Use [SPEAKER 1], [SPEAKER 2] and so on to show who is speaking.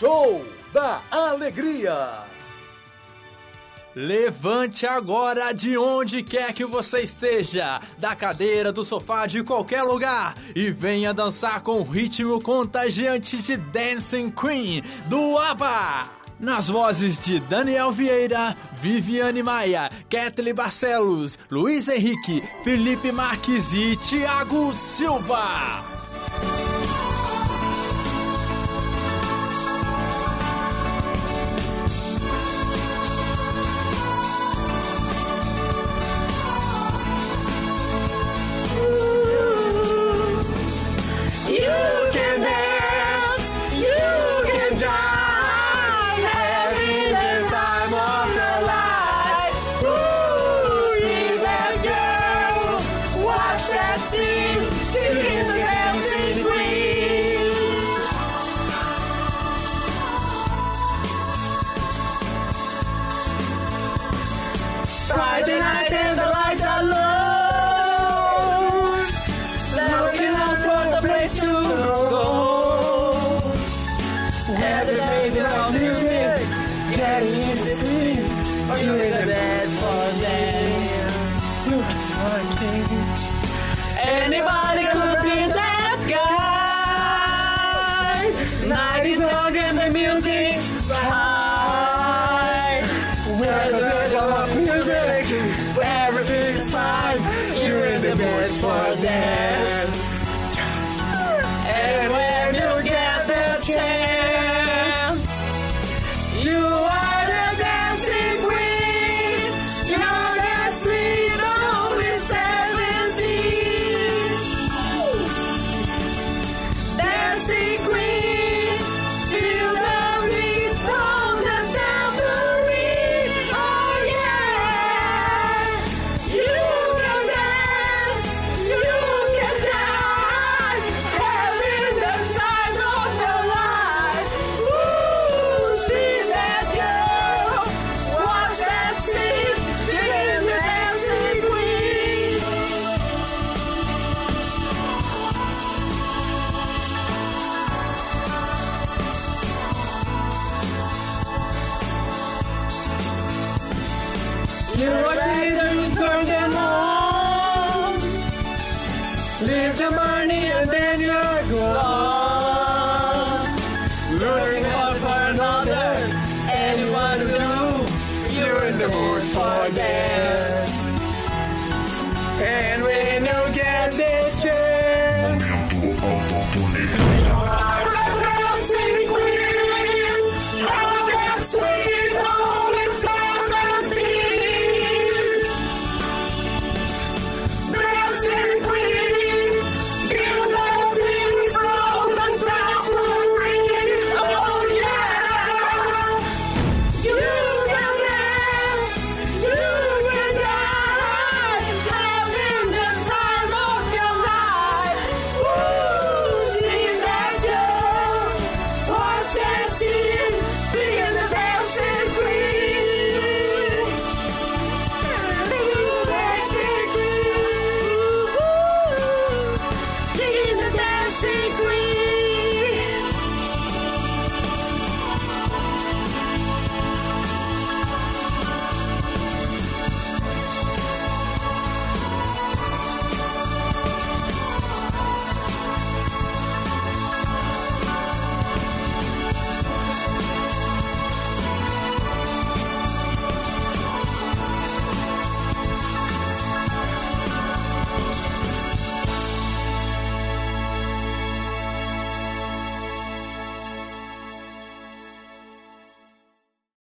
[SPEAKER 1] Show da Alegria.
[SPEAKER 2] Levante agora de onde quer que você esteja, da cadeira, do sofá, de qualquer lugar, e venha dançar com o ritmo contagiante de Dancing Queen do ABBA. Nas vozes de Daniel Vieira, Viviane Maia, Kathleen Barcelos, Luiz Henrique, Felipe Marques e Thiago Silva.
[SPEAKER 3] Swing. You in the best for them. Anybody could be that guy. Night is long and the music's high. Where the rhythm of music, everything's fine. You're in the best for dance. You're a and turn them on. Leave the money and then you're gone. For another, anyone. You're in the mood for.